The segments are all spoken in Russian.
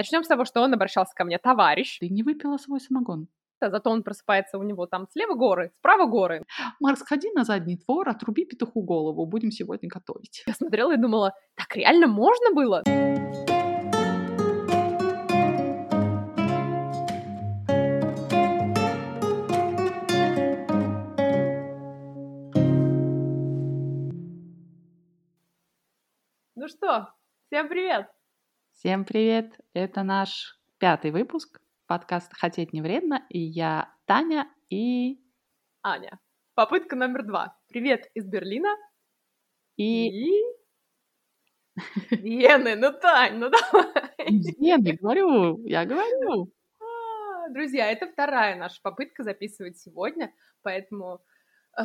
Начнем с того, что он обращался ко мне, товарищ. Ты не выпила свой самогон? Да, зато он просыпается, у него там слева горы, справа горы. Марк, сходи на задний двор, отруби петуху голову, будем сегодня готовить. Я смотрела и думала, так реально можно было? Ну что, всем привет! Всем привет! Это наш пятый выпуск подкаста «Хотеть не вредно», и я Таня и... Аня. Попытка номер два. Привет из Берлина. И... И... Вены, ну, Тань, ну давай. Вены, говорю, я говорю. А, Друзья, это вторая наша попытка записывать сегодня, поэтому э,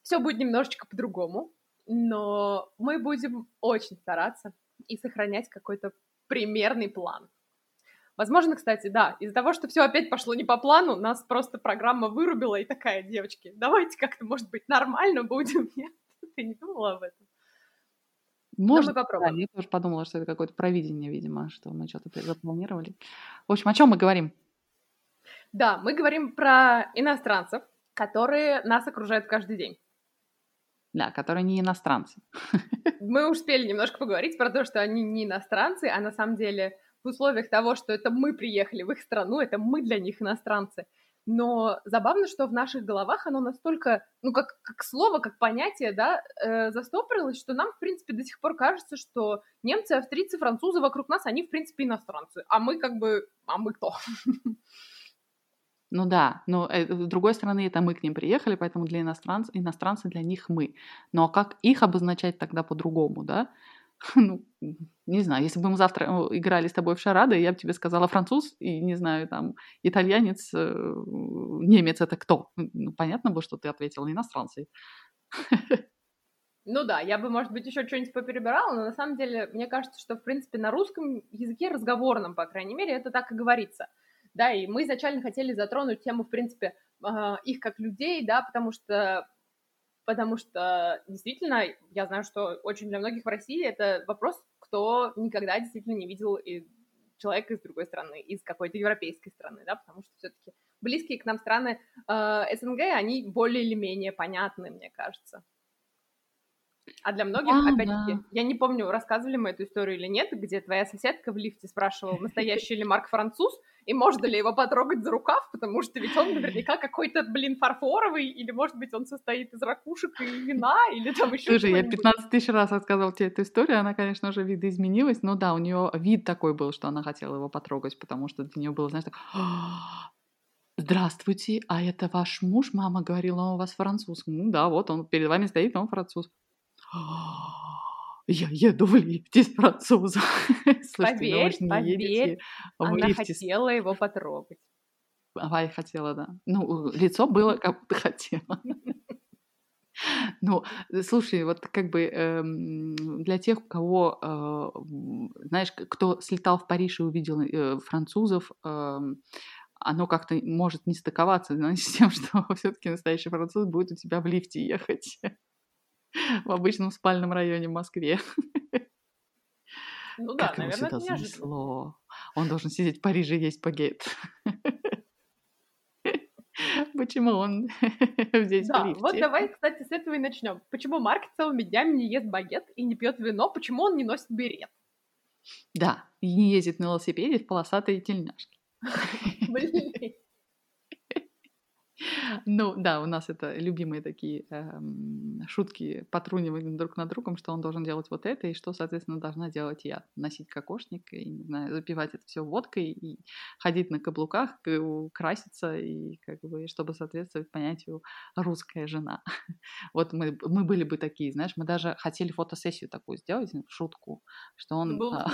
все будет немножечко по-другому, но мы будем очень стараться и сохранять какой-то примерный план. Возможно, кстати, да, из-за того, что все опять пошло не по плану, нас просто программа вырубила и такая, девочки, давайте как-то, может быть, нормально будем. Нет, ты не думала об этом? Может, мы попробуем. да, я тоже подумала, что это какое-то провидение, видимо, что мы что-то запланировали. В общем, о чем мы говорим? Да, мы говорим про иностранцев, которые нас окружают каждый день. Да, которые не иностранцы. Мы успели немножко поговорить про то, что они не иностранцы, а на самом деле в условиях того, что это мы приехали в их страну, это мы для них иностранцы. Но забавно, что в наших головах оно настолько, ну, как, как слово, как понятие, да, э, застопорилось, что нам, в принципе, до сих пор кажется, что немцы, австрийцы, французы вокруг нас, они, в принципе, иностранцы. А мы как бы, а мы кто? Ну да, но э, с другой стороны, это мы к ним приехали, поэтому для иностранцев, иностранцы для них мы. Но как их обозначать тогда по-другому, да? Ну, не знаю, если бы мы завтра э, играли с тобой в шарады, я бы тебе сказала француз и, не знаю, там, итальянец, э, немец это кто? Ну, понятно было, что ты ответила иностранцы. Ну да, я бы, может быть, еще что-нибудь поперебирала, но на самом деле, мне кажется, что, в принципе, на русском языке, разговорном, по крайней мере, это так и говорится. Да, и мы изначально хотели затронуть тему, в принципе, а, их как людей, да, потому что потому что действительно, я знаю, что очень для многих в России это вопрос, кто никогда действительно не видел и человека из другой страны, из какой-то европейской страны, да, потому что все-таки близкие к нам страны э, СНГ, они более или менее понятны, мне кажется. А для многих, А, опять-таки, да. я не помню, рассказывали мы эту историю или нет, где твоя соседка в лифте спрашивала, настоящий ли Марк француз, и можно ли его потрогать за рукав, потому что ведь он наверняка какой-то, блин, фарфоровый, или, может быть, он состоит из ракушек и вина, или там еще Слушай, я чего-нибудь. 15 тысяч раз рассказывала тебе эту историю, она, конечно, уже видоизменилась, но да, у нее вид такой был, что она хотела его потрогать, потому что для нее было, знаешь, так... «А, Здравствуйте, а это ваш муж? Мама говорила, он у вас француз. Ну да, вот он перед вами стоит, он француз. «А, Я еду в лифте с французом. Слушайте, ну Поверь, не поверь, Она хотела его потрогать. Ага, хотела, да. Ну, лицо было, как будто хотела. Ну, э, слушай, вот как бы эм, для тех, у кого, э, знаешь, кто слетал в Париж и увидел э, французов, эм, оно как-то может не стыковаться, знаешь, с тем, что все-таки настоящий француз будет у тебя в лифте ехать в обычном спальном районе в Москве. Ну да, Как наверное, это занесло? Он должен сидеть в Париже и есть багет. Почему он здесь в Да, лифте? вот давай, кстати, с этого и начнем. Почему Марк целыми днями не ест багет и не пьет вино? Почему он не носит берет? Да, и не ездит на велосипеде в полосатой тельняшке. Блин. Ну да, у нас это любимые такие эм, шутки потрунивания друг над другом, что он должен делать вот это, и что, соответственно, должна делать я. Носить кокошник, и, не знаю, запивать это все водкой, и ходить на каблуках, краситься, и как бы, чтобы соответствовать понятию «русская жена». Вот мы, мы были бы такие, знаешь, мы даже хотели фотосессию такую сделать, в шутку, что он а,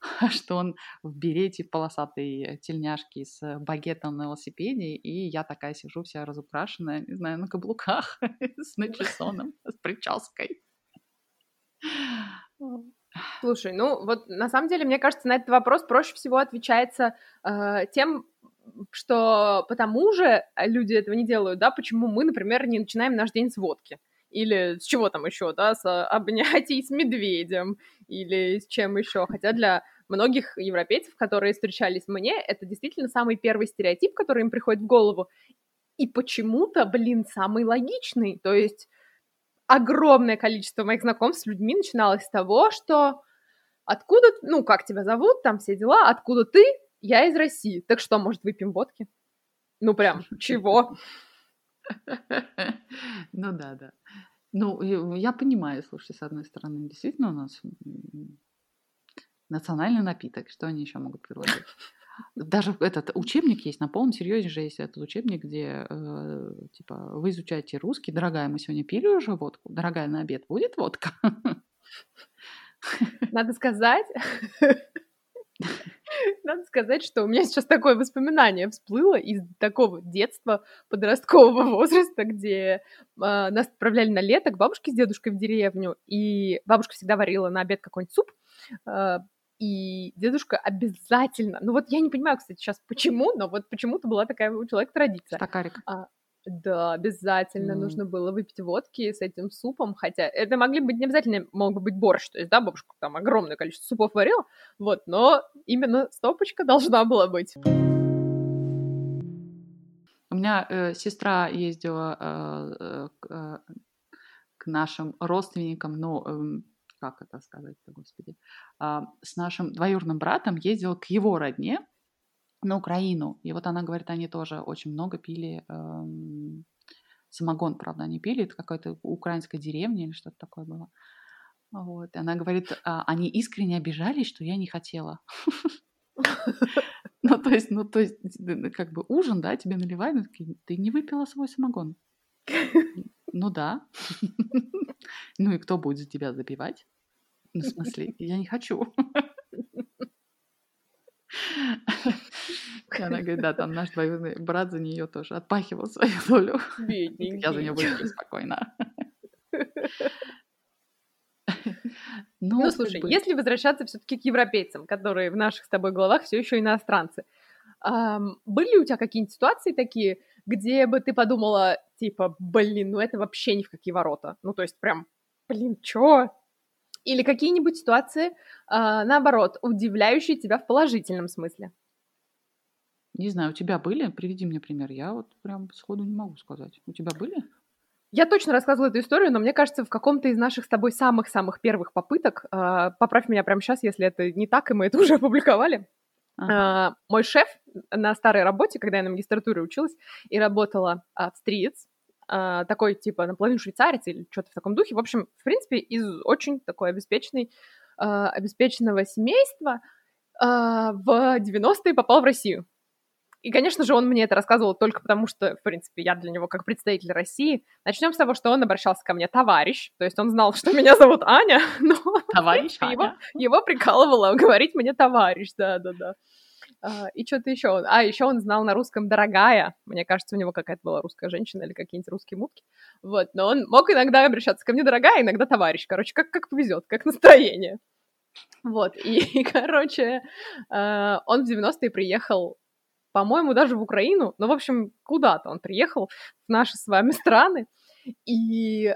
что он в берете полосатой тельняшке с багетом на велосипеде, и я такая сижу вся разукрашенная, не знаю, на каблуках, с начесоном, с прической. Слушай, ну вот на самом деле, мне кажется, на этот вопрос проще всего отвечается э, тем, что потому же люди этого не делают, да, почему мы, например, не начинаем наш день с водки. Или с чего там еще, да, с а, обнятий с медведем, или с чем еще. Хотя для многих европейцев, которые встречались мне, это действительно самый первый стереотип, который им приходит в голову. И почему-то, блин, самый логичный. То есть огромное количество моих знакомств с людьми начиналось с того, что откуда, ну, как тебя зовут, там все дела, откуда ты, я из России. Так что, может, выпьем водки? Ну, прям, чего? Ну да, да. Ну, я понимаю, слушай, с одной стороны, действительно у нас национальный напиток, что они еще могут предложить? Даже этот учебник есть, на полном серьезе же есть этот учебник, где э, типа вы изучаете русский, дорогая, мы сегодня пили уже водку, дорогая, на обед будет водка? Надо сказать, надо сказать, что у меня сейчас такое воспоминание всплыло из такого детства, подросткового возраста, где э, нас отправляли на лето к бабушке с дедушкой в деревню, и бабушка всегда варила на обед какой-нибудь суп, э, и дедушка обязательно, ну вот я не понимаю, кстати, сейчас почему, но вот почему-то была такая у человека традиция. Стакарик. А, да, обязательно mm. нужно было выпить водки с этим супом, хотя это могли быть не обязательно, мог бы быть борщ, то есть, да, бабушка там огромное количество супов варила, вот, но именно стопочка должна была быть. У меня э, сестра ездила э, э, к, э, к нашим родственникам, ну, э, как это сказать-то, господи, э, с нашим двоюродным братом ездила к его родне, на Украину. И вот она говорит, они тоже очень много пили эм, самогон, правда, они пили, это какая-то украинская деревня или что-то такое было. Вот. И она говорит, а, они искренне обижались, что я не хотела. Ну, то есть, ну, то есть, как бы ужин, да, тебе наливают, ты не выпила свой самогон. Ну да. Ну и кто будет за тебя запивать? Ну, в смысле, я не хочу. Она говорит, да, там наш двоюродный брат за нее тоже отпахивал свою долю. Бедненький. Я за нее буду спокойно. Ну, ну слушай, бы... если возвращаться все-таки к европейцам, которые в наших с тобой головах все еще иностранцы, эм, были у тебя какие-нибудь ситуации такие, где бы ты подумала, типа, блин, ну это вообще ни в какие ворота? Ну, то есть прям, блин, чё? Или какие-нибудь ситуации, э, наоборот, удивляющие тебя в положительном смысле? Не знаю, у тебя были? Приведи мне пример. Я вот прям сходу не могу сказать. У тебя были? Я точно рассказывала эту историю, но мне кажется, в каком-то из наших с тобой самых-самых первых попыток, э, поправь меня прямо сейчас, если это не так, и мы это уже опубликовали, ага. э, мой шеф на старой работе, когда я на магистратуре училась и работала австриец, э, такой типа наполовину швейцарец или что-то в таком духе, в общем, в принципе, из очень такой обеспеченной, э, обеспеченного семейства э, в 90-е попал в Россию. И, конечно же, он мне это рассказывал только потому, что, в принципе, я для него как представитель России. Начнем с того, что он обращался ко мне товарищ, то есть он знал, что меня зовут Аня, но товарищ Аня. Его, его прикалывало говорить мне товарищ, да-да-да. А, и что-то еще. А, еще он знал на русском «дорогая». Мне кажется, у него какая-то была русская женщина или какие-нибудь русские мутки. Вот, но он мог иногда обращаться ко мне «дорогая», иногда «товарищ». Короче, как, как повезет, как настроение. Вот, и, и короче, э, он в 90-е приехал по-моему, даже в Украину, но, в общем, куда-то он приехал в наши с вами страны и э,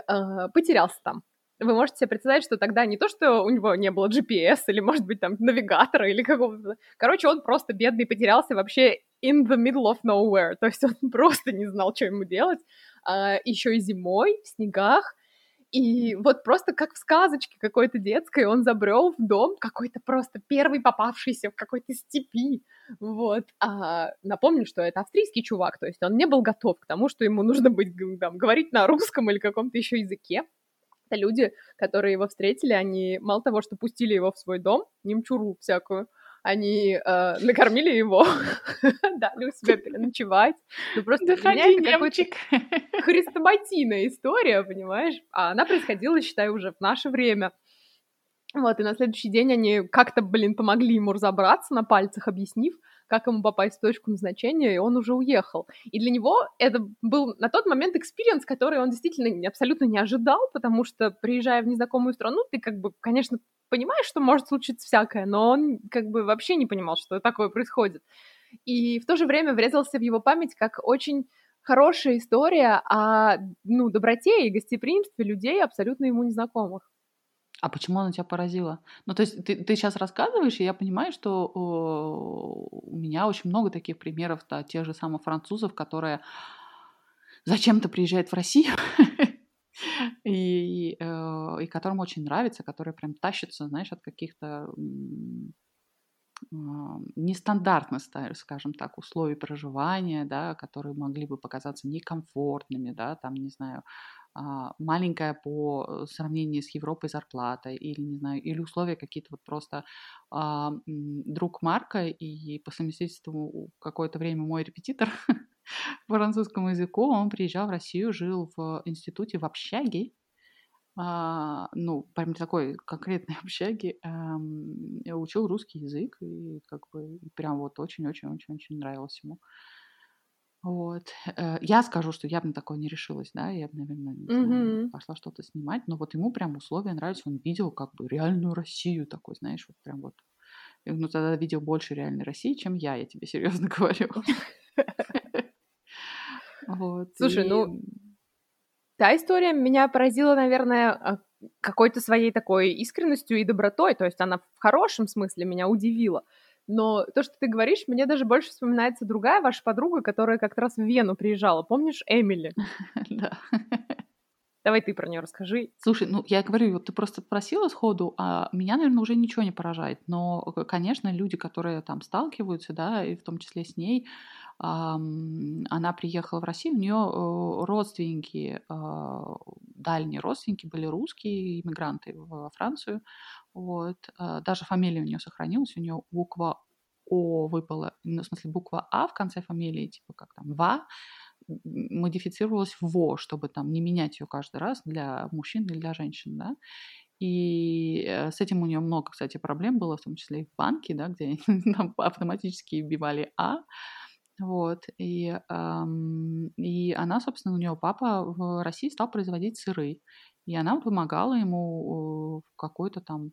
потерялся там. Вы можете себе представить, что тогда не то, что у него не было GPS или, может быть, там, навигатора или какого-то... Короче, он просто бедный потерялся вообще in the middle of nowhere. То есть он просто не знал, что ему делать. А, еще и зимой, в снегах. И вот просто как в сказочке какой-то детской, он забрел в дом какой-то просто первый попавшийся в какой-то степи. Вот. А напомню, что это австрийский чувак, то есть он не был готов к тому, что ему нужно быть, там, говорить на русском или каком-то еще языке. Это люди, которые его встретили, они мало того, что пустили его в свой дом, немчуру всякую, они э, накормили его, дали у себя переночевать. Ну, просто для меня это какой-то хрестоматийная история, понимаешь? А она происходила, считай, уже в наше время. Вот, и на следующий день они как-то, блин, помогли ему разобраться на пальцах, объяснив, как ему попасть в точку назначения, и он уже уехал. И для него это был на тот момент experience, который он действительно абсолютно не ожидал, потому что, приезжая в незнакомую страну, ты как бы, конечно, понимаешь, что может случиться всякое, но он как бы вообще не понимал, что такое происходит. И в то же время врезался в его память как очень хорошая история о ну, доброте и гостеприимстве людей, абсолютно ему незнакомых. А почему она тебя поразила? Ну, то есть ты, ты сейчас рассказываешь, и я понимаю, что у меня очень много таких примеров, да, тех же самых французов, которые зачем-то приезжают в Россию, и, э, и которым очень нравится, которые прям тащатся, знаешь, от каких-то нестандартных, скажем так, условий проживания, да, которые могли бы показаться некомфортными, да, там, не знаю, а, маленькая по сравнению с Европой зарплата или, не знаю, или условия какие-то вот просто а, друг Марка и по совместительству какое-то время мой репетитор по французскому языку, он приезжал в Россию, жил в институте в общаге, а, ну, прям такой конкретной общаге, эм, учил русский язык, и как бы прям вот очень-очень-очень-очень нравилось ему. Вот. Э, я скажу, что я бы на такое не решилась, да, я бы, наверное, не знаю, пошла что-то снимать, но вот ему прям условия нравятся, он видел как бы реальную Россию такой, знаешь, вот прям вот. Ну, тогда видел больше реальной России, чем я, я тебе серьезно говорю. Вот. Слушай, ну, та история меня поразила, наверное, а, какой-то своей такой искренностью и добротой, то есть она в хорошем смысле меня удивила. Но то, что ты говоришь, мне даже больше вспоминается другая ваша подруга, которая как раз в Вену приезжала. Помнишь Эмили? Да. Давай ты про нее расскажи. Слушай, ну я говорю, вот ты просто спросила сходу, а меня, наверное, уже ничего не поражает. Но, конечно, люди, которые там сталкиваются, да, и в том числе с ней, она приехала в Россию, у нее э, родственники, а, дальние родственники были русские иммигранты во Францию. Вот. А, даже фамилия у нее сохранилась, у нее буква О выпала, ну, в смысле буква А в конце фамилии, типа как там ВА, модифицировалась в ВО, чтобы там не менять ее каждый раз для мужчин или для женщин, да. И э, с этим у нее много, кстати, проблем было, в том числе и в банке, да, где там автоматически вбивали А, вот, и, эм, и она, собственно, у нее папа в России стал производить сыры, и она помогала ему в какой-то там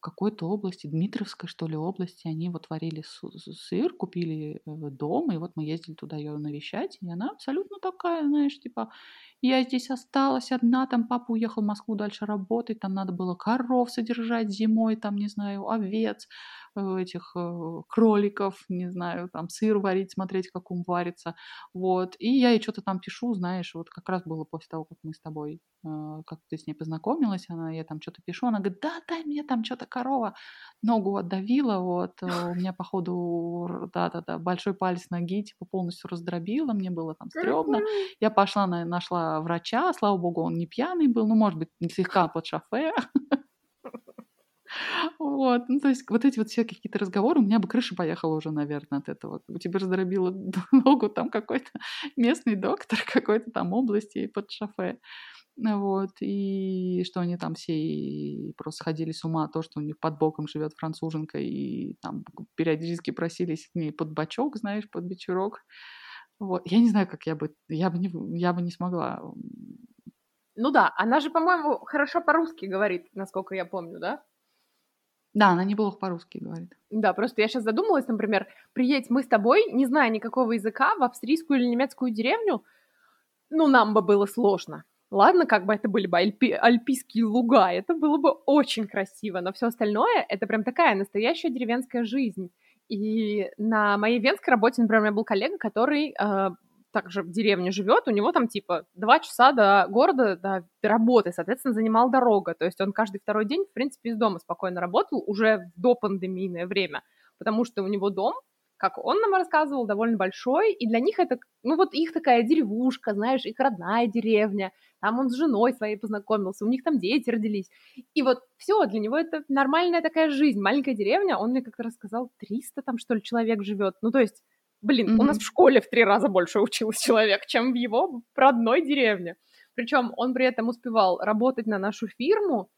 какой-то области, Дмитровской, что ли, области, они вот варили сыр, купили э, дом, и вот мы ездили туда ее навещать, и она абсолютно такая, знаешь, типа, я здесь осталась одна, там папа уехал в Москву дальше работать, там надо было коров содержать зимой, там, не знаю, овец, Э, этих э, кроликов, не знаю, там сыр варить, смотреть, как он варится, вот. И я ей что-то там пишу, знаешь, вот как раз было после того, как мы с тобой, э, как ты с ней познакомилась, она, я там что-то пишу, она говорит, да, дай мне там что-то корова, ногу отдавила, вот, у меня, походу, да-да-да, большой палец ноги, типа, полностью раздробила, мне было там стрёмно. Я пошла, нашла врача, слава богу, он не пьяный был, ну, может быть, слегка под шофе, Вот, ну, то есть вот эти вот все какие-то разговоры, у меня бы крыша поехала уже, наверное, от этого. У тебя раздробила ногу там какой-то местный доктор какой-то там области под шофе. Вот, и что они там все просто сходили с ума, то, что у них под боком живет француженка, и там периодически просились к ней под бачок, знаешь, под вечерок. Вот. Я не знаю, как я бы, я бы не, я бы не смогла. Ну да, она же, по-моему, хорошо по-русски говорит, насколько я помню, да? Да, она неплохо по-русски говорит. Да, просто я сейчас задумалась, например, приедь мы с тобой, не зная никакого языка, в австрийскую или немецкую деревню, ну, нам бы было сложно. Ладно, как бы это были бы альпи, альпийские луга, это было бы очень красиво, но все остальное — это прям такая настоящая деревенская жизнь. И на моей венской работе, например, у меня был коллега, который э, также в деревне живет, у него там типа два часа до города, до работы, соответственно, занимал дорога. То есть он каждый второй день, в принципе, из дома спокойно работал уже в допандемийное время, потому что у него дом, как он нам рассказывал, довольно большой, и для них это, ну вот их такая деревушка, знаешь, их родная деревня, там он с женой своей познакомился, у них там дети родились, и вот все, для него это нормальная такая жизнь, маленькая деревня, он мне как-то рассказал, 300 там, что ли, человек живет, ну то есть Блин, mm-hmm. у нас в школе в три раза больше учился человек, чем в его родной деревне. Причем он при этом успевал работать на нашу фирму,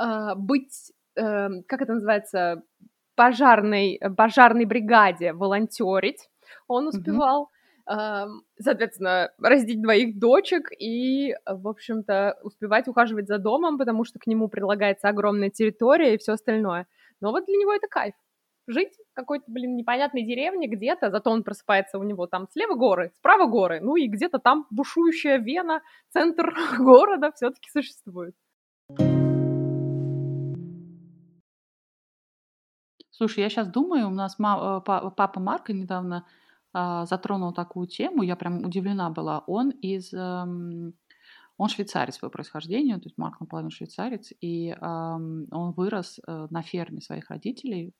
э, быть, э, как это называется, пожарной, пожарной бригаде волонтерить. Он успевал, mm-hmm. соответственно, раздеть двоих дочек и, в общем-то, успевать ухаживать за домом, потому что к нему прилагается огромная территория и все остальное. Но вот для него это кайф жить в какой-то, блин, непонятной деревне где-то, зато он просыпается у него там слева горы, справа горы, ну и где-то там бушующая Вена, центр города все-таки существует. Слушай, я сейчас думаю, у нас ма- э, папа Марка недавно а, затронул такую тему, я прям удивлена была. Он из... эм, он швейцарец по происхождению, то есть Марк наполовину швейцарец, и эм, он вырос э, на ферме своих родителей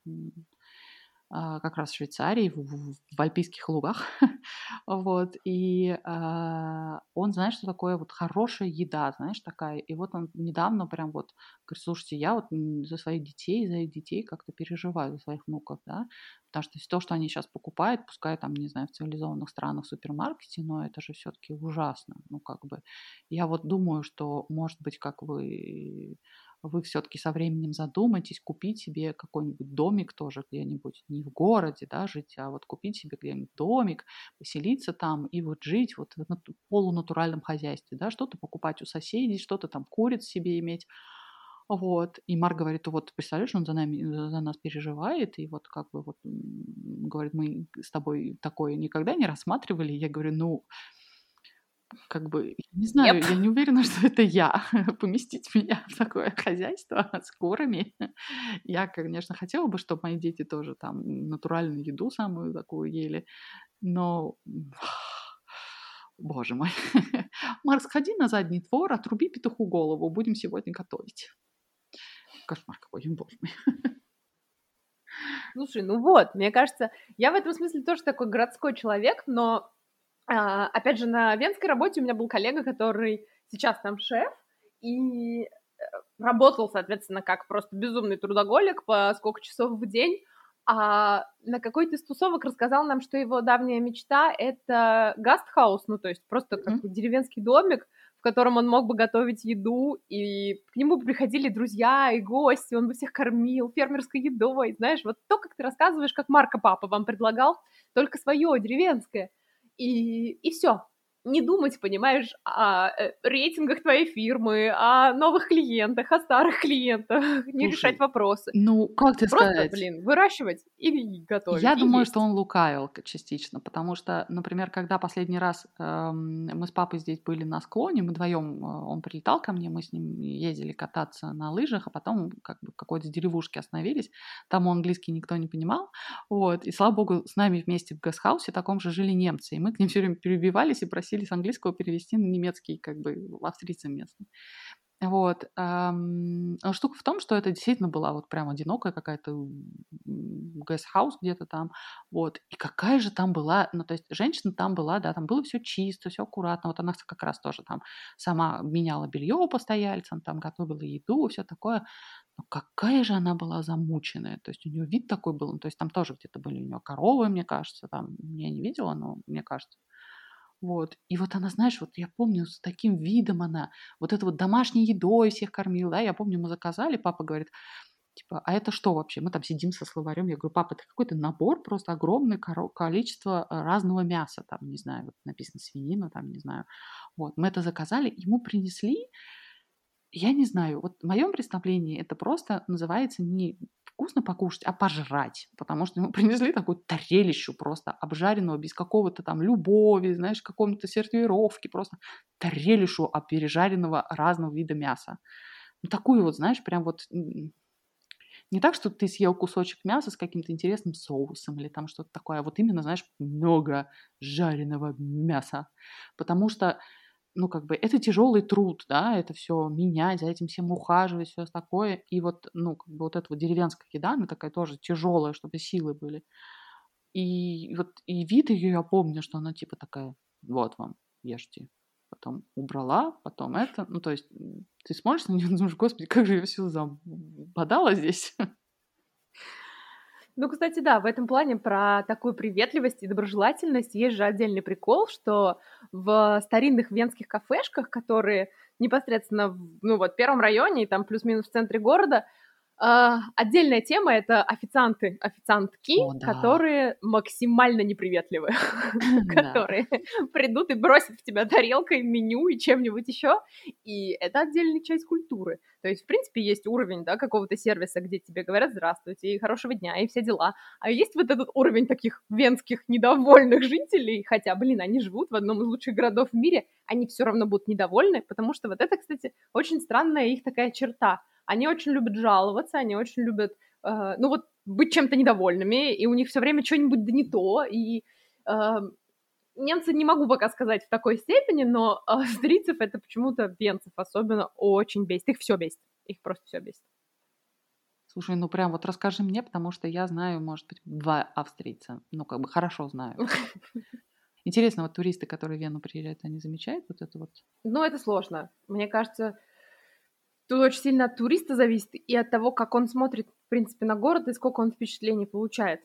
как раз в Швейцарии, в, в, в альпийских лугах. вот, и а, он знает, что такое вот хорошая еда, знаешь, такая. И вот он недавно прям вот говорит, слушайте, я вот за своих детей, за их детей как-то переживаю, за своих внуков, да, потому что то, что они сейчас покупают, пускай там, не знаю, в цивилизованных странах в супермаркете, но это же все-таки ужасно, ну, как бы. Я вот думаю, что, может быть, как вы вы все-таки со временем задумаетесь купить себе какой-нибудь домик тоже где-нибудь, не в городе, да, жить, а вот купить себе где-нибудь домик, поселиться там и вот жить вот в полунатуральном хозяйстве, да, что-то покупать у соседей, что-то там куриц себе иметь. Вот. И Марк говорит, вот представляешь, он за, нами, за нас переживает, и вот как бы вот говорит, мы с тобой такое никогда не рассматривали. Я говорю, ну, как бы, не знаю, yep. я не уверена, что это я, поместить меня в такое хозяйство с курами. Я, конечно, хотела бы, чтобы мои дети тоже там натуральную еду самую такую ели, но боже мой. Марк, сходи на задний двор, отруби петуху голову, будем сегодня готовить. Кошмар какой, боже мой. Слушай, ну вот, мне кажется, я в этом смысле тоже такой городской человек, но опять же, на венской работе у меня был коллега, который сейчас там шеф, и э, работал, соответственно, как просто безумный трудоголик по сколько часов в день, а на какой-то из тусовок рассказал нам, что его давняя мечта — это гастхаус, ну, то есть просто как mm-hmm. деревенский домик, в котором он мог бы готовить еду, и к нему приходили друзья и гости, он бы всех кормил фермерской едой, знаешь, вот то, как ты рассказываешь, как Марка папа вам предлагал, только свое, деревенское и, и все. Не думать, понимаешь, о э, рейтингах твоей фирмы, о новых клиентах, о старых клиентах, не Слушай, решать вопросы. Ну, как ты Просто, сказать? блин, выращивать и готовить. Я и думаю, есть. что он лукавил частично, потому что, например, когда последний раз эм, мы с папой здесь были на склоне, мы вдвоем, э, он прилетал ко мне, мы с ним ездили кататься на лыжах, а потом как бы в какой-то деревушке остановились, там английский никто не понимал, вот, и слава богу, с нами вместе в гастхаусе таком же жили немцы, и мы к ним все время перебивались и просили с английского перевести на немецкий, как бы, австрийцам местным. Вот. Эм, штука в том, что это действительно была вот прям одинокая какая-то guest house где-то там. Вот. И какая же там была, ну, то есть женщина там была, да, там было все чисто, все аккуратно. Вот она как раз тоже там сама меняла белье постояльцам, там готовила еду, все такое. Но какая же она была замученная. То есть у нее вид такой был, ну, то есть там тоже где-то были у нее коровы, мне кажется, там я не видела, но мне кажется. Вот. И вот она, знаешь, вот я помню, с таким видом она, вот это вот домашней едой всех кормила, да, я помню, мы заказали, папа говорит, типа, а это что вообще? Мы там сидим со словарем, я говорю, папа, это какой-то набор, просто огромное количество э, разного мяса, там, не знаю, вот написано свинина, там, не знаю. Вот, мы это заказали, ему принесли, я не знаю, вот в моем представлении это просто называется не вкусно покушать, а пожрать. Потому что ему принесли такую тарелищу просто обжаренного, без какого-то там любови, знаешь, каком-то сервировки, просто тарелищу пережаренного разного вида мяса. Ну, такую вот, знаешь, прям вот не так, что ты съел кусочек мяса с каким-то интересным соусом или там что-то такое, а вот именно, знаешь, много жареного мяса. Потому что ну, как бы, это тяжелый труд, да, это все менять, за этим всем ухаживать, все такое. И вот, ну, как бы вот эта вот деревенская еда, она такая тоже тяжелая, чтобы силы были. И вот и вид ее я помню, что она типа такая, вот вам, ешьте. Потом убрала, потом это. Ну, то есть ты смотришь на нее думаешь, господи, как же я все забодала здесь. Ну, кстати, да, в этом плане про такую приветливость и доброжелательность есть же отдельный прикол, что в старинных венских кафешках, которые непосредственно в, ну, вот, первом районе и там плюс-минус в центре города, отдельная тема это официанты, официантки, О, да. которые максимально неприветливы, которые придут и бросят в тебя тарелкой, меню и чем-нибудь еще. И это отдельная часть культуры. То есть, в принципе, есть уровень да, какого-то сервиса, где тебе говорят здравствуйте и хорошего дня и все дела. А есть вот этот уровень таких венских недовольных жителей, хотя, блин, они живут в одном из лучших городов в мире, они все равно будут недовольны, потому что вот это, кстати, очень странная их такая черта они очень любят жаловаться, они очень любят, э, ну вот, быть чем-то недовольными, и у них все время что-нибудь да не то, и э, немцы не могу пока сказать в такой степени, но австрийцев это почему-то венцев особенно очень бесит. Их все бесит. Их просто все бесит. Слушай, ну прям вот расскажи мне, потому что я знаю, может быть, два австрийца. Ну, как бы хорошо знаю. Интересно, вот туристы, которые в Вену приезжают, они замечают вот это вот? Ну, это сложно. Мне кажется, Тут очень сильно от туриста зависит и от того, как он смотрит, в принципе, на город и сколько он впечатлений получает.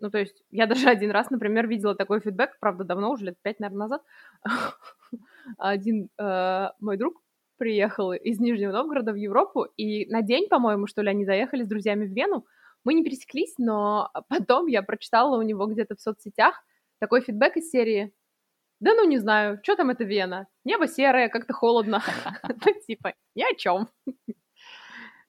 Ну, то есть, я даже один раз, например, видела такой фидбэк, правда, давно, уже лет пять, наверное, назад. Один э, мой друг приехал из Нижнего Новгорода в Европу, и на день, по-моему, что ли, они заехали с друзьями в Вену. Мы не пересеклись, но потом я прочитала у него где-то в соцсетях такой фидбэк из серии да ну не знаю, что там это Вена? Небо серое, как-то холодно. Ну, типа, ни о чем.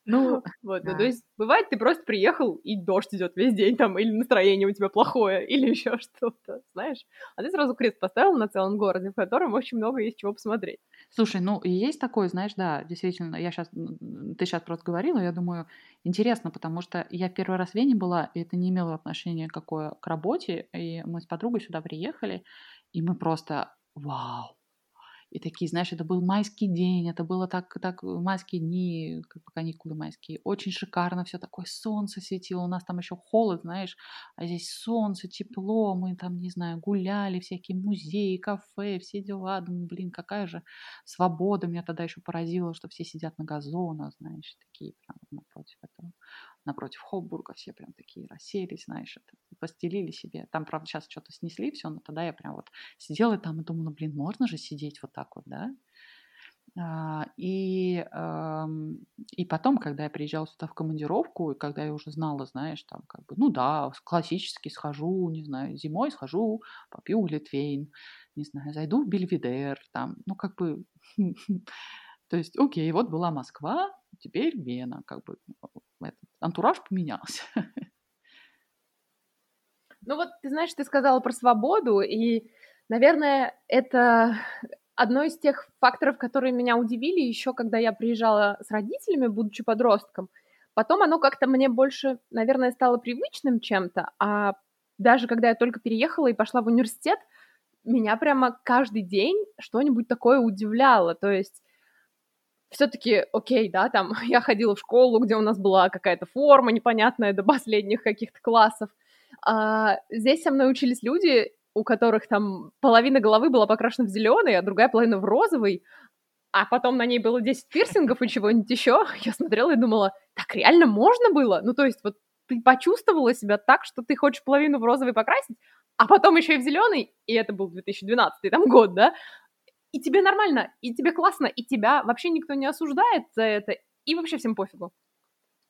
Ну, вот, да. то есть бывает, ты просто приехал, и дождь идет весь день там, или настроение у тебя плохое, или еще что-то, знаешь. А ты сразу крест поставил на целом городе, в котором очень много есть чего посмотреть. Слушай, ну, есть такое, знаешь, да, действительно, я сейчас, ты сейчас просто говорила, я думаю, интересно, потому что я первый раз в Вене была, и это не имело отношения какое к работе, и мы с подругой сюда приехали, и мы просто вау. И такие, знаешь, это был майский день, это было так, так майские дни, как бы каникулы майские. Очень шикарно все такое, солнце светило, у нас там еще холод, знаешь, а здесь солнце, тепло, мы там, не знаю, гуляли, всякие музеи, кафе, все дела. Думаю, блин, какая же свобода. Меня тогда еще поразило, что все сидят на газонах, знаешь, такие прям напротив этого напротив Холбурга, все прям такие расселись, знаешь, это, постелили себе. Там, правда, сейчас что-то снесли, все, но тогда я прям вот сидела там и думала, блин, можно же сидеть вот так вот, да? А, и, и потом, когда я приезжала сюда в командировку, и когда я уже знала, знаешь, там как бы, ну да, классически схожу, не знаю, зимой схожу, попью глитвейн, не знаю, зайду в Бельведер, там, ну как бы, то есть, окей, вот была Москва, теперь Вена, как бы этот антураж поменялся. Ну вот, ты знаешь, ты сказала про свободу, и, наверное, это одно из тех факторов, которые меня удивили еще, когда я приезжала с родителями, будучи подростком. Потом оно как-то мне больше, наверное, стало привычным чем-то, а даже когда я только переехала и пошла в университет, меня прямо каждый день что-нибудь такое удивляло. То есть все-таки, окей, да, там я ходила в школу, где у нас была какая-то форма непонятная до последних каких-то классов. А здесь со мной учились люди, у которых там половина головы была покрашена в зеленый, а другая половина в розовый, а потом на ней было 10 пирсингов и чего-нибудь еще. Я смотрела и думала, так реально можно было? Ну, то есть вот ты почувствовала себя так, что ты хочешь половину в розовый покрасить, а потом еще и в зеленый, и это был 2012 там год, да, и тебе нормально, и тебе классно, и тебя вообще никто не осуждает за это, и вообще всем пофигу.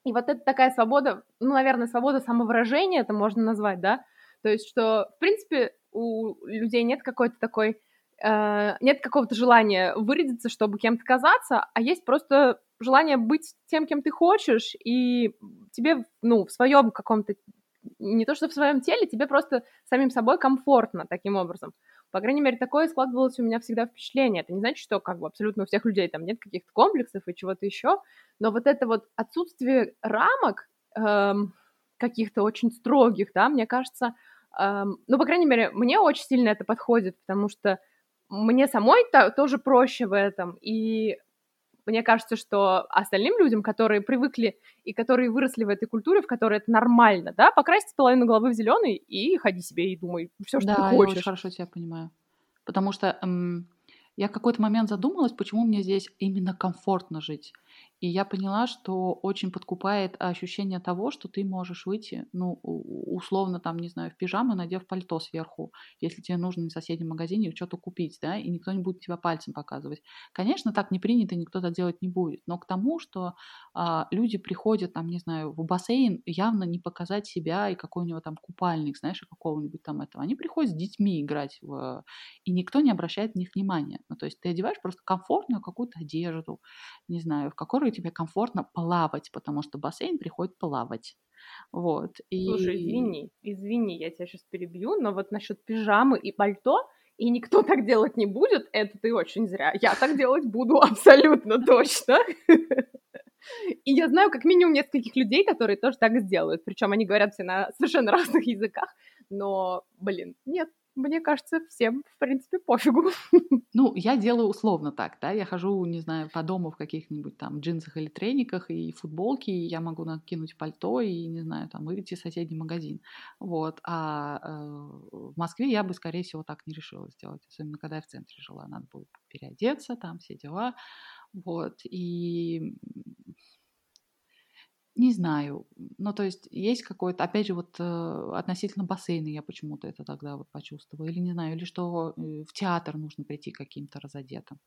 И вот это такая свобода, ну, наверное, свобода самовыражения это можно назвать, да, то есть что, в принципе, у людей нет какой-то такой, э, нет какого-то желания вырядиться, чтобы кем-то казаться, а есть просто желание быть тем, кем ты хочешь, и тебе, ну, в своем каком-то, не то что в своем теле, тебе просто самим собой комфортно таким образом. По крайней мере, такое складывалось у меня всегда впечатление. Это не значит, что как бы абсолютно у всех людей там нет каких-то комплексов и чего-то еще, но вот это вот отсутствие рамок эм, каких-то очень строгих, да, мне кажется, эм, ну, по крайней мере, мне очень сильно это подходит, потому что мне самой -то тоже проще в этом, и мне кажется, что остальным людям, которые привыкли и которые выросли в этой культуре, в которой это нормально, да, покрасить половину головы в зеленый и ходи себе и думай все, что да, ты хочешь. Да, я очень хорошо тебя понимаю. Потому что эм, я в какой-то момент задумалась, почему мне здесь именно комфортно жить. И я поняла, что очень подкупает ощущение того, что ты можешь выйти, ну, условно, там, не знаю, в пижаму, надев пальто сверху, если тебе нужно в соседнем магазине что-то купить, да, и никто не будет тебя пальцем показывать. Конечно, так не принято, никто так делать не будет. Но к тому, что а, люди приходят, там, не знаю, в бассейн, явно не показать себя и какой у него там купальник, знаешь, какого-нибудь там этого. Они приходят с детьми играть, в... и никто не обращает на них внимания. Ну, то есть ты одеваешь просто комфортную какую-то одежду, не знаю, в которой тебе комфортно плавать, потому что бассейн приходит плавать. Вот. И... Слушай, извини, извини, я тебя сейчас перебью, но вот насчет пижамы и пальто, и никто так делать не будет, это ты очень зря. Я так делать буду абсолютно точно. И я знаю как минимум нескольких людей, которые тоже так сделают. Причем они говорят все на совершенно разных языках. Но, блин, нет, мне кажется, всем, в принципе, пофигу. Ну, я делаю условно так, да, я хожу, не знаю, по дому в каких-нибудь там джинсах или трениках и футболке, и я могу накинуть пальто и, не знаю, там, выйти в соседний магазин, вот, а э, в Москве я бы, скорее всего, так не решила сделать, особенно когда я в центре жила, надо было переодеться, там, все дела, вот, и не знаю. Ну, то есть есть какое-то, опять же, вот э, относительно бассейна я почему-то это тогда вот почувствовала. Или не знаю, или что э, в театр нужно прийти каким-то разодетым.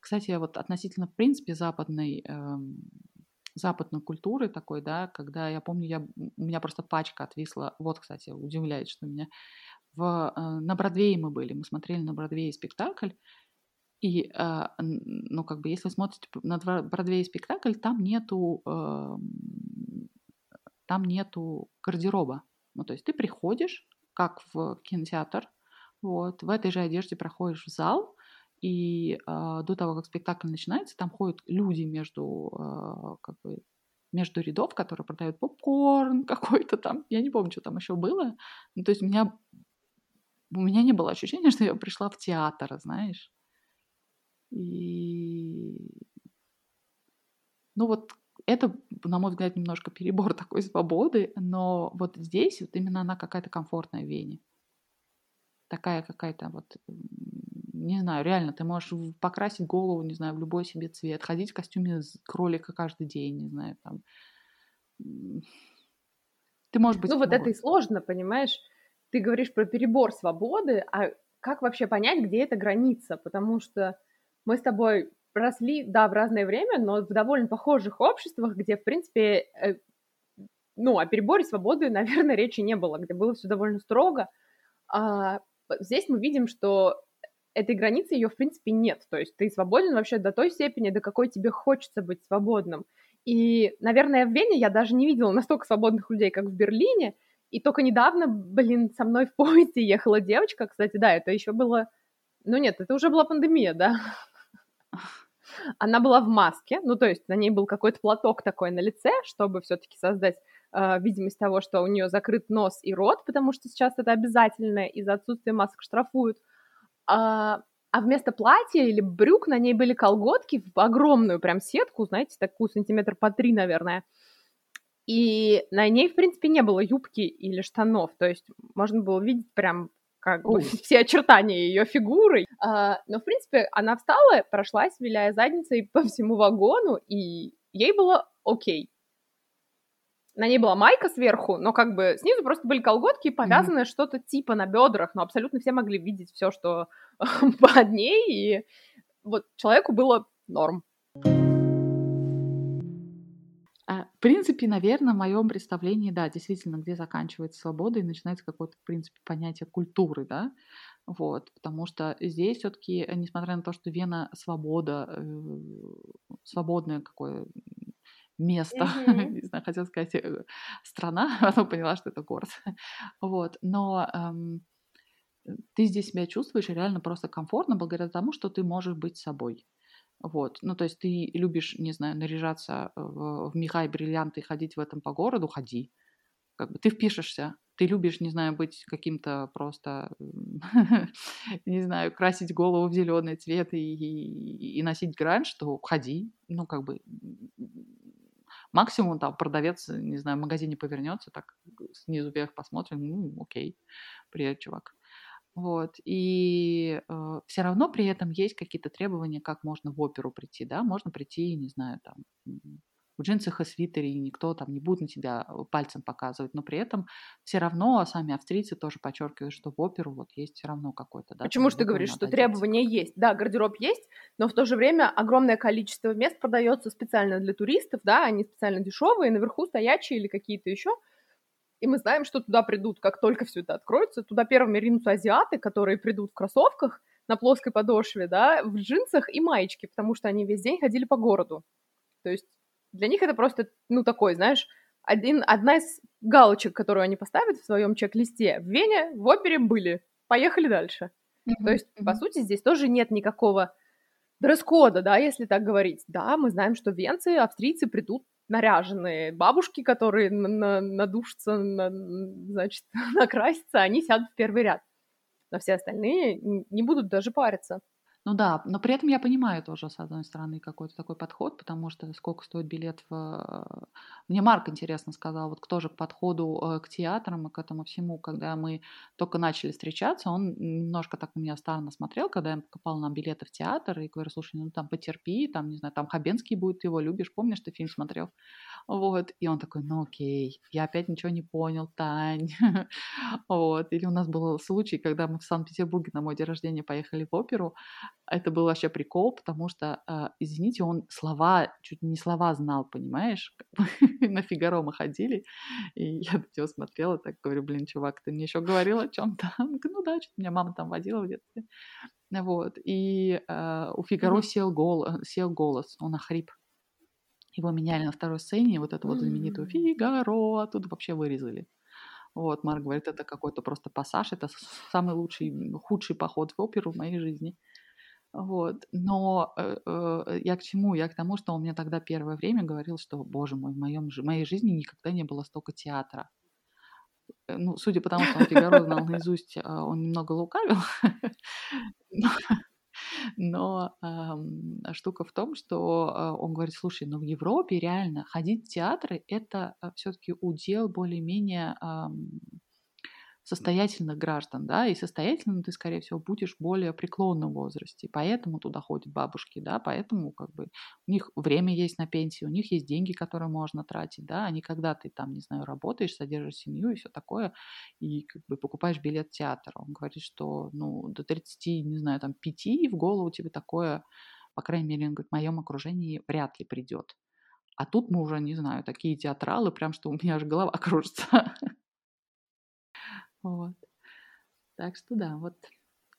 Кстати, вот относительно, в принципе, западной, э, западной культуры такой, да, когда я помню, я, у меня просто пачка отвисла. Вот, кстати, удивляет, что меня... В, э, на Бродвее мы были, мы смотрели на Бродвее спектакль, и, э, ну, как бы, если смотрите на Бродвее спектакль, там нету, э, там нету гардероба. Ну, то есть ты приходишь, как в кинотеатр, вот, в этой же одежде проходишь в зал, и э, до того, как спектакль начинается, там ходят люди между, э, как бы, между рядов, которые продают попкорн какой-то там, я не помню, что там еще было. Ну, то есть у меня, у меня не было ощущения, что я пришла в театр, знаешь. И, ну вот это, на мой взгляд, немножко перебор такой свободы, но вот здесь вот именно она какая-то комфортная в Вене. Такая какая-то вот, не знаю, реально, ты можешь покрасить голову, не знаю, в любой себе цвет, ходить в костюме кролика каждый день, не знаю, там. Ты можешь быть... Ну вот это и сложно, понимаешь? Ты говоришь про перебор свободы, а как вообще понять, где эта граница? Потому что мы с тобой росли, да, в разное время, но в довольно похожих обществах, где, в принципе, э, ну, о переборе свободы, наверное, речи не было, где было все довольно строго. А здесь мы видим, что этой границы ее, в принципе, нет. То есть ты свободен вообще до той степени, до какой тебе хочется быть свободным. И, наверное, в Вене я даже не видела настолько свободных людей, как в Берлине. И только недавно, блин, со мной в поезде ехала девочка. Кстати, да, это еще было... Ну нет, это уже была пандемия, да. Она была в маске, ну, то есть на ней был какой-то платок такой на лице, чтобы все-таки создать э, видимость того, что у нее закрыт нос и рот, потому что сейчас это обязательно, из-за отсутствия масок штрафуют. А, а вместо платья или брюк на ней были колготки в огромную прям сетку, знаете, такую сантиметр по три, наверное. И на ней, в принципе, не было юбки или штанов, то есть можно было видеть прям как бы все очертания ее фигуры. А, но, в принципе, она встала, прошлась, виляя задницей по всему вагону, и ей было окей. На ней была майка сверху, но как бы снизу просто были колготки и повязанное mm-hmm. что-то типа на бедрах, но абсолютно все могли видеть все, что под ней, и вот человеку было норм. В принципе, наверное, в моем представлении, да, действительно, где заканчивается свобода и начинается какое-то, в принципе, понятие культуры, да, вот, потому что здесь все-таки, несмотря на то, что Вена свобода, э, свободное какое место, mm-hmm. не знаю, хотела сказать э, страна, а потом поняла, что это город, вот, но эм, ты здесь себя чувствуешь реально просто комфортно благодаря тому, что ты можешь быть собой. Вот. Ну, то есть ты любишь, не знаю, наряжаться в, в меха и бриллианты и ходить в этом по городу, ходи. Как бы ты впишешься. Ты любишь, не знаю, быть каким-то просто, не знаю, красить голову в зеленый цвет и, и, и носить гранж, то ходи. Ну, как бы максимум там продавец, не знаю, в магазине повернется, так снизу вверх посмотрим, ну, окей, привет, чувак. Вот. И э, все равно при этом есть какие-то требования, как можно в оперу прийти, да, можно прийти, не знаю, там, в джинсах и свитере, и никто там не будет на тебя э, пальцем показывать, но при этом все равно сами австрийцы тоже подчеркивают, что в оперу вот есть все равно какой-то, да. Почему же ты говоришь, что требования есть? Да, гардероб есть, но в то же время огромное количество мест продается специально для туристов, да, они специально дешевые, наверху стоячие или какие-то еще, и мы знаем, что туда придут, как только все это откроется, туда первыми ринутся азиаты, которые придут в кроссовках на плоской подошве, да, в джинсах и маечке, потому что они весь день ходили по городу. То есть для них это просто, ну, такой, знаешь, один, одна из галочек, которую они поставят в своем чек-листе. В Вене, в опере были. Поехали дальше. Mm-hmm. То есть, mm-hmm. по сути, здесь тоже нет никакого дресс-кода, да, если так говорить. Да, мы знаем, что венцы, австрийцы придут наряженные. Бабушки, которые на надушатся, на, значит, накрасятся, они сядут в первый ряд. Но все остальные не будут даже париться. Ну да, но при этом я понимаю тоже, с одной стороны, какой-то такой подход, потому что сколько стоит билет в... Мне Марк интересно сказал, вот кто же к подходу э, к театрам и к этому всему, когда мы только начали встречаться, он немножко так на меня странно смотрел, когда я покупал нам билеты в театр, и говорю, слушай, ну там потерпи, там, не знаю, там Хабенский будет, ты его любишь, помнишь, ты фильм смотрел? Вот, и он такой, ну окей, я опять ничего не понял, Тань. вот, или у нас был случай, когда мы в Санкт-Петербурге на мой день рождения поехали в оперу, это был вообще прикол, потому что, э, извините, он слова, чуть не слова знал, понимаешь? на Фигаро мы ходили, и я на него смотрела, так говорю, блин, чувак, ты мне еще говорил о чем-то? ну да, что-то меня мама там водила в детстве. Вот, и э, у Фигаро mm-hmm. сел, гол, сел голос, он охрип. Его меняли на второй сцене, вот эту вот знаменитую Фигаро оттуда вообще вырезали. Вот, Марк говорит, это какой-то просто пассаж, это самый лучший, худший поход в оперу в моей жизни. Вот. Но э, э, я к чему? Я к тому, что он мне тогда первое время говорил, что, боже мой, в, моем, в моей жизни никогда не было столько театра. Э, ну, судя по тому, что он Фигаро знал наизусть, а, он немного лукавил. Но э, штука в том, что э, он говорит, слушай, ну в Европе реально ходить в театры – это э, все-таки удел более-менее э, состоятельных граждан, да, и состоятельным ты, скорее всего, будешь более преклонном возрасте, поэтому туда ходят бабушки, да, поэтому как бы у них время есть на пенсии, у них есть деньги, которые можно тратить, да, а не когда ты там, не знаю, работаешь, содержишь семью и все такое, и как бы покупаешь билет в театр. Он говорит, что, ну, до 30, не знаю, там, 5 в голову тебе такое, по крайней мере, он говорит, в моем окружении вряд ли придет. А тут мы уже, не знаю, такие театралы, прям что у меня аж голова кружится. Вот. Так что да, вот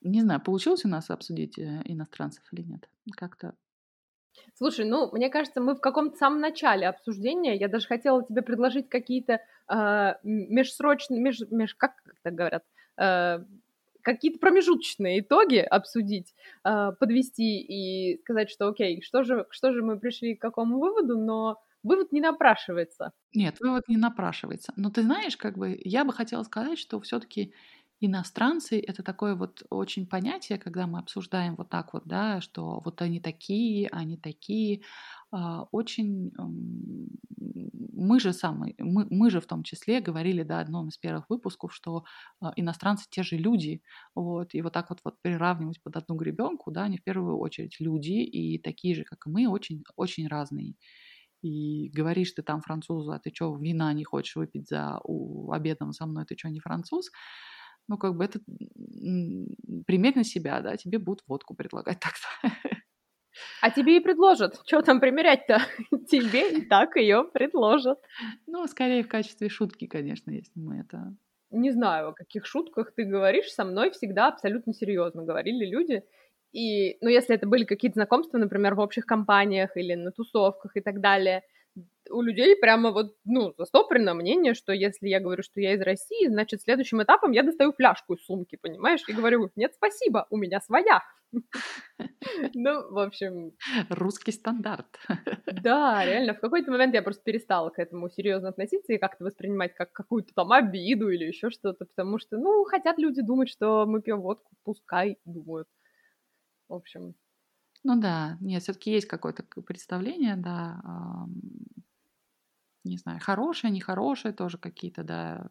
не знаю, получилось у нас обсудить э, иностранцев или нет. Как-то Слушай, ну, мне кажется, мы в каком-то самом начале обсуждения, я даже хотела тебе предложить какие-то э, межсрочные, меж, меж, как это говорят, э, какие-то промежуточные итоги обсудить, э, подвести и сказать, что окей, что же, что же мы пришли к какому выводу, но вывод не напрашивается. Нет, вывод не напрашивается. Но ты знаешь, как бы я бы хотела сказать, что все-таки иностранцы это такое вот очень понятие, когда мы обсуждаем вот так вот, да, что вот они такие, они такие, а, очень мы же самые, мы, мы же в том числе говорили, да, одном из первых выпусков, что а, иностранцы те же люди, вот, и вот так вот, вот приравнивать под одну гребенку, да, они в первую очередь люди и такие же, как и мы, очень, очень разные и говоришь ты там французу, а ты что, вина не хочешь выпить за у, обедом со мной, ты что, не француз? Ну, как бы это примерь на себя, да, тебе будут водку предлагать так-то. А тебе и предложат. Что там примерять-то? Тебе и так ее предложат. Ну, скорее в качестве шутки, конечно, если мы это... Не знаю, о каких шутках ты говоришь. Со мной всегда абсолютно серьезно говорили люди. И, ну, если это были какие-то знакомства, например, в общих компаниях или на тусовках и так далее, у людей прямо вот, ну, застопорено мнение, что если я говорю, что я из России, значит, следующим этапом я достаю фляжку из сумки, понимаешь, и говорю, нет, спасибо, у меня своя. Ну, в общем... Русский стандарт. Да, реально, в какой-то момент я просто перестала к этому серьезно относиться и как-то воспринимать как какую-то там обиду или еще что-то, потому что, ну, хотят люди думать, что мы пьем водку, пускай думают. В общем. Ну да, нет, все-таки есть какое-то представление, да. не знаю, хорошее, нехорошее, тоже какие-то, да,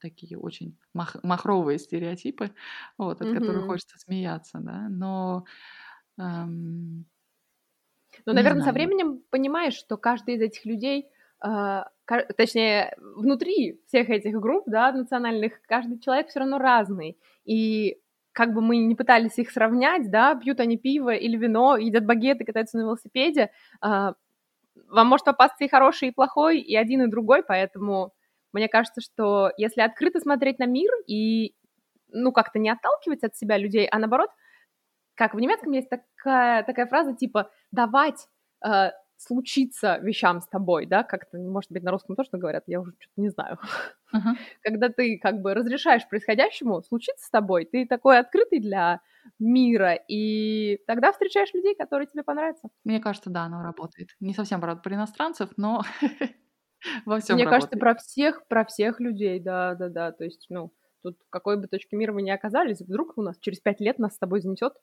такие очень мах махровые стереотипы, вот, от которых Мгм. хочется смеяться, да, но, эм, Ну, не наверно, со знаю. временем понимаешь, что каждый из этих людей, ка точнее, внутри всех этих групп, да, национальных, каждый человек всё равно разный. И как бы мы ни пытались их сравнять, да, пьют они пиво или вино, едят багеты, катаются на велосипеде, а, вам может попасться и хороший, и плохой, и один, и другой. Поэтому мне кажется, что если открыто смотреть на мир и, ну, как-то не отталкивать от себя людей, а наоборот, как в немецком есть такая такая фраза типа давать, э, случиться вещам с тобой, да, как-то, может быть, на русском тоже говорят, я уже чё-то не знаю. Мгм. Когда ты как бы разрешаешь происходящему случиться с тобой, ты такой открытый для мира, и тогда встречаешь людей, которые тебе понравятся. Мне кажется, да, оно работает. Не совсем, правда, про иностранцев, но во всём Мне кажется, работает. про всех про всех людей, да-да-да. То есть, ну, тут в какой бы точке мира мы ни оказались, вдруг у нас через 5 лет нас с тобой занесёт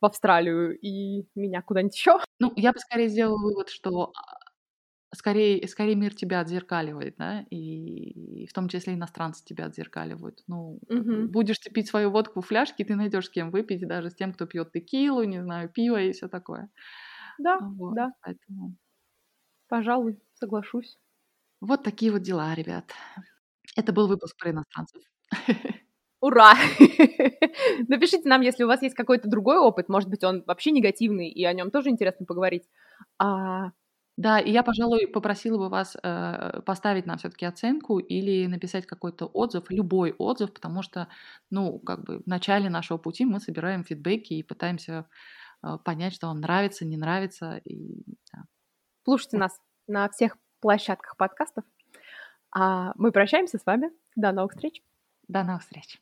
в Австралию и меня куда-нибудь ещё. Ну, я бы скорее сделала вывод, что, а, скорее скорее мир тебя отзеркаливает, да, и в том числе иностранцы тебя отзеркаливают. Ну, Мгм. будешь ты пить свою водку в фляжке, ты найдёшь с кем выпить, даже с тем, кто пьёт текилу, не знаю, пиво и всё такое. Да, Вот, да. поэтому Пожалуй, соглашусь. Вот такие вот дела, ребят. Это был выпуск про иностранцев. Ура! Напишите нам, если у вас есть какой-то другой опыт, может быть, он вообще негативный, и о нём тоже интересно поговорить. А Да, и я, пожалуй, попросила бы вас, э, поставить нам всё-таки оценку или написать какой-то отзыв, любой отзыв, потому что, ну, как бы в начале нашего пути мы собираем фидбэки и пытаемся, э, понять, что вам нравится, не нравится, и да. Слушайте нас на всех площадках подкастов. А мы прощаемся с вами. До новых встреч! До новых встреч!